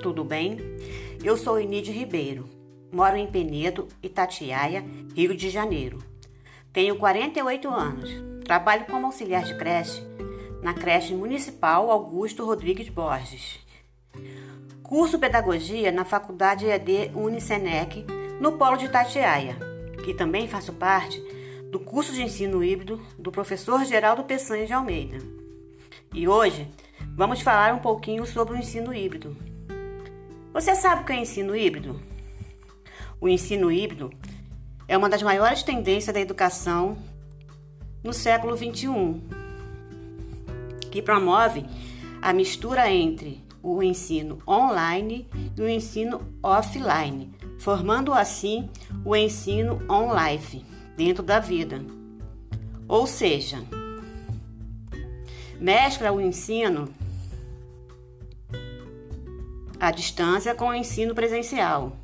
tudo bem? Eu sou Inide Ribeiro, moro em Penedo, Itatiaia, Rio de Janeiro. Tenho 48 anos, trabalho como auxiliar de creche na creche municipal Augusto Rodrigues Borges. Curso Pedagogia na Faculdade EAD Unicenec, no Polo de Itatiaia, que também faço parte do curso de ensino híbrido do professor Geraldo Peçanha de Almeida. E hoje vamos falar um pouquinho sobre o ensino híbrido. Você sabe o que é ensino híbrido? O ensino híbrido é uma das maiores tendências da educação no século XXI, que promove a mistura entre o ensino online e o ensino offline, formando assim o ensino on-life dentro da vida. Ou seja, mescla o ensino à distância com o ensino presencial,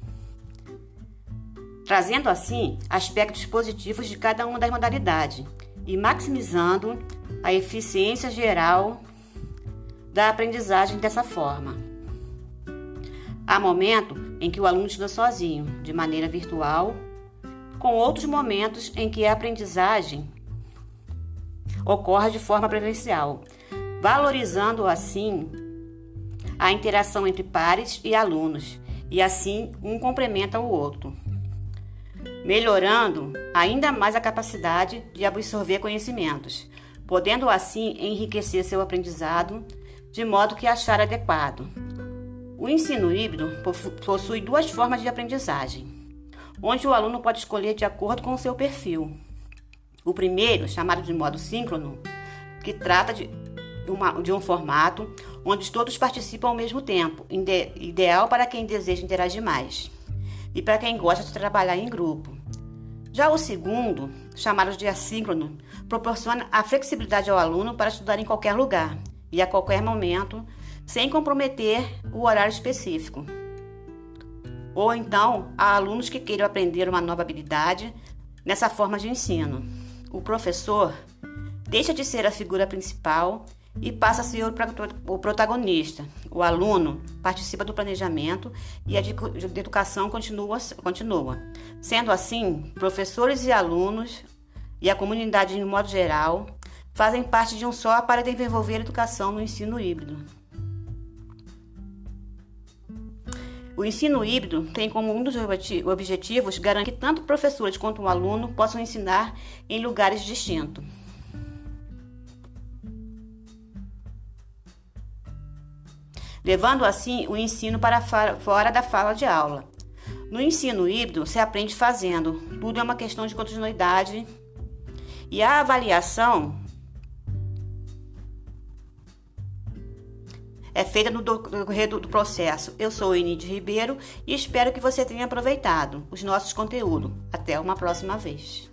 trazendo assim aspectos positivos de cada uma das modalidades e maximizando a eficiência geral da aprendizagem dessa forma. Há momento em que o aluno estuda sozinho, de maneira virtual com outros momentos em que a aprendizagem ocorre de forma presencial, valorizando assim a interação entre pares e alunos, e assim um complementa o outro, melhorando ainda mais a capacidade de absorver conhecimentos, podendo assim enriquecer seu aprendizado de modo que achar adequado. O ensino híbrido possui duas formas de aprendizagem onde o aluno pode escolher de acordo com o seu perfil. O primeiro, chamado de modo síncrono, que trata de, uma, de um formato onde todos participam ao mesmo tempo, ide, ideal para quem deseja interagir mais e para quem gosta de trabalhar em grupo. Já o segundo, chamado de assíncrono, proporciona a flexibilidade ao aluno para estudar em qualquer lugar e a qualquer momento, sem comprometer o horário específico. Ou então, há alunos que queiram aprender uma nova habilidade nessa forma de ensino. O professor deixa de ser a figura principal e passa a ser o protagonista. O aluno participa do planejamento e a educação continua, continua. Sendo assim, professores e alunos e a comunidade, de modo geral, fazem parte de um só para desenvolver a educação no ensino híbrido. O ensino híbrido tem como um dos objetivos garantir que tanto professores quanto o aluno possam ensinar em lugares distintos. Levando assim o ensino para fora da fala de aula. No ensino híbrido, se aprende fazendo, tudo é uma questão de continuidade e a avaliação é feita no decorrer do, processo. Eu sou Enide Ribeiro e espero que você tenha aproveitado os nossos conteúdos. Até uma próxima vez.